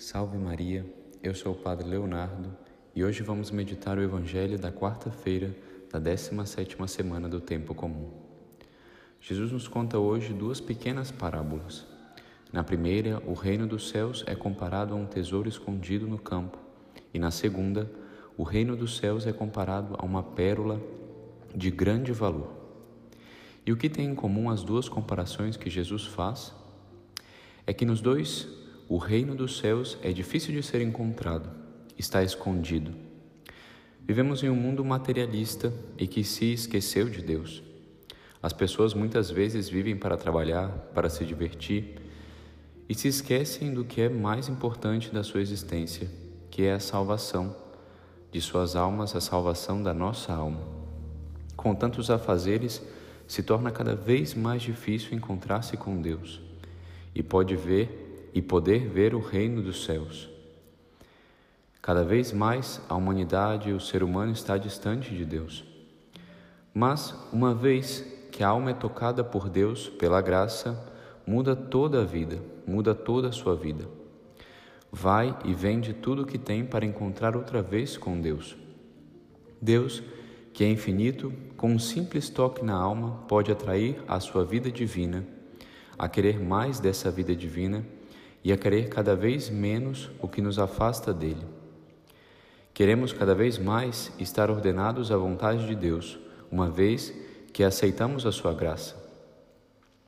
Salve Maria, eu sou o Padre Leonardo e hoje vamos meditar o Evangelho da quarta-feira da 17 semana do Tempo Comum. Jesus nos conta hoje duas pequenas parábolas. Na primeira, o reino dos céus é comparado a um tesouro escondido no campo, e na segunda, o reino dos céus é comparado a uma pérola de grande valor. E o que tem em comum as duas comparações que Jesus faz é que nos dois o reino dos céus é difícil de ser encontrado, está escondido. Vivemos em um mundo materialista e que se esqueceu de Deus. As pessoas muitas vezes vivem para trabalhar, para se divertir e se esquecem do que é mais importante da sua existência, que é a salvação de suas almas, a salvação da nossa alma. Com tantos afazeres, se torna cada vez mais difícil encontrar-se com Deus e pode ver e poder ver o reino dos céus. Cada vez mais a humanidade e o ser humano está distante de Deus. Mas uma vez que a alma é tocada por Deus pela graça, muda toda a vida, muda toda a sua vida. Vai e vende tudo o que tem para encontrar outra vez com Deus. Deus, que é infinito, com um simples toque na alma, pode atrair a sua vida divina a querer mais dessa vida divina e a querer cada vez menos o que nos afasta dele. Queremos cada vez mais estar ordenados à vontade de Deus, uma vez que aceitamos a sua graça.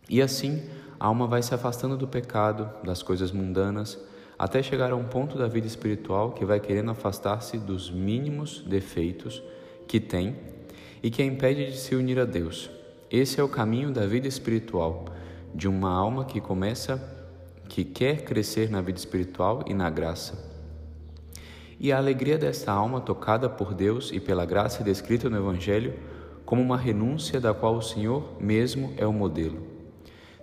E assim, a alma vai se afastando do pecado, das coisas mundanas, até chegar a um ponto da vida espiritual que vai querendo afastar-se dos mínimos defeitos que tem e que a impede de se unir a Deus. Esse é o caminho da vida espiritual de uma alma que começa, que quer crescer na vida espiritual e na graça. E a alegria desta alma tocada por Deus e pela graça descrita no Evangelho como uma renúncia da qual o Senhor mesmo é o modelo.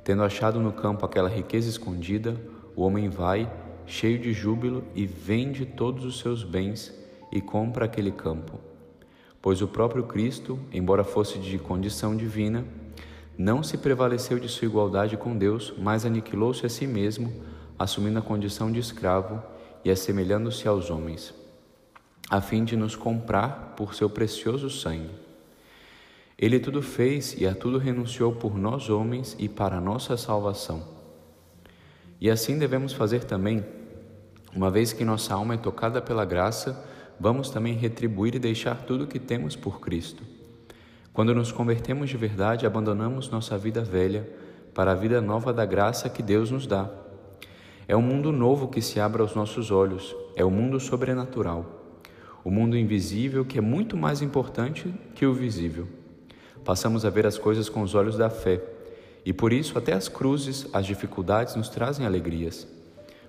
Tendo achado no campo aquela riqueza escondida, o homem vai, cheio de júbilo, e vende todos os seus bens e compra aquele campo. Pois o próprio Cristo, embora fosse de condição divina, não se prevaleceu de sua igualdade com Deus, mas aniquilou-se a si mesmo, assumindo a condição de escravo e assemelhando-se aos homens, a fim de nos comprar por seu precioso sangue. Ele tudo fez e a tudo renunciou por nós homens e para nossa salvação. E assim devemos fazer também, uma vez que nossa alma é tocada pela graça, vamos também retribuir e deixar tudo o que temos por Cristo. Quando nos convertemos de verdade, abandonamos nossa vida velha para a vida nova da graça que Deus nos dá. É um mundo novo que se abre aos nossos olhos, é o mundo sobrenatural, o mundo invisível que é muito mais importante que o visível. Passamos a ver as coisas com os olhos da fé. E por isso até as cruzes, as dificuldades nos trazem alegrias,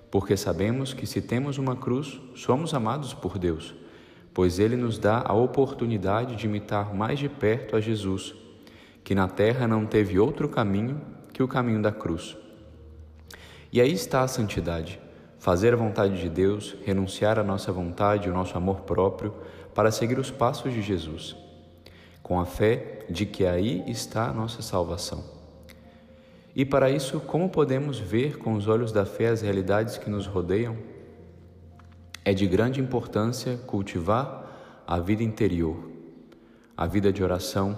porque sabemos que se temos uma cruz, somos amados por Deus pois ele nos dá a oportunidade de imitar mais de perto a Jesus, que na terra não teve outro caminho que o caminho da cruz. E aí está a santidade, fazer a vontade de Deus, renunciar à nossa vontade e o nosso amor próprio para seguir os passos de Jesus, com a fé de que aí está a nossa salvação. E para isso, como podemos ver com os olhos da fé as realidades que nos rodeiam? É de grande importância cultivar a vida interior, a vida de oração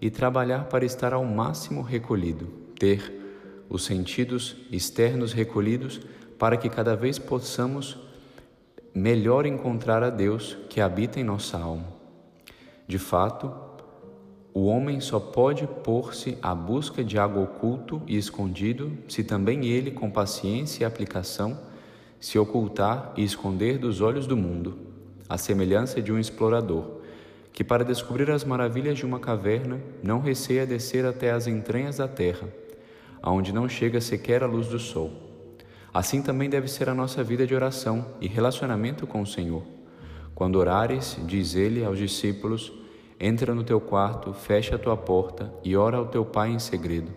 e trabalhar para estar ao máximo recolhido, ter os sentidos externos recolhidos para que cada vez possamos melhor encontrar a Deus que habita em nossa alma. De fato, o homem só pode pôr-se à busca de algo oculto e escondido se também ele, com paciência e aplicação, se ocultar e esconder dos olhos do mundo, à semelhança de um explorador, que para descobrir as maravilhas de uma caverna não receia descer até as entranhas da terra, aonde não chega sequer a luz do sol. Assim também deve ser a nossa vida de oração e relacionamento com o Senhor. Quando orares, diz ele aos discípulos, entra no teu quarto, fecha a tua porta e ora ao teu Pai em segredo.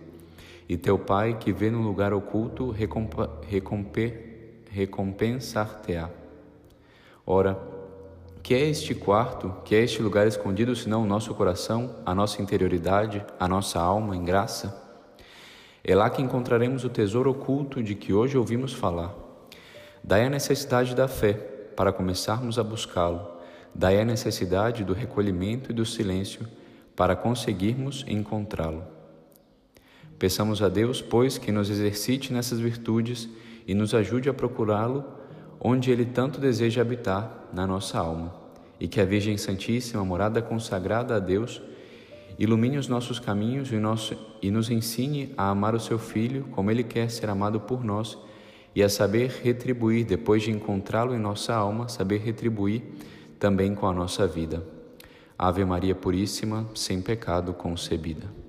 E teu Pai, que vê no lugar oculto, recompa, recompensar-te-á. Ora, que é este quarto, que é este lugar escondido, senão o nosso coração, a nossa interioridade, a nossa alma em graça? É lá que encontraremos o tesouro oculto de que hoje ouvimos falar. Daí a necessidade da fé para começarmos a buscá-lo. Daí a necessidade do recolhimento e do silêncio para conseguirmos encontrá-lo. Peçamos a Deus, pois, que nos exercite nessas virtudes e nos ajude a procurá-lo onde Ele tanto deseja habitar, na nossa alma, e que a Virgem Santíssima, morada consagrada a Deus, ilumine os nossos caminhos e, nosso, e nos ensine a amar o Seu Filho como Ele quer ser amado por nós e a saber retribuir, depois de encontrá-lo em nossa alma, saber retribuir também com a nossa vida. Ave Maria Puríssima, sem pecado concebida.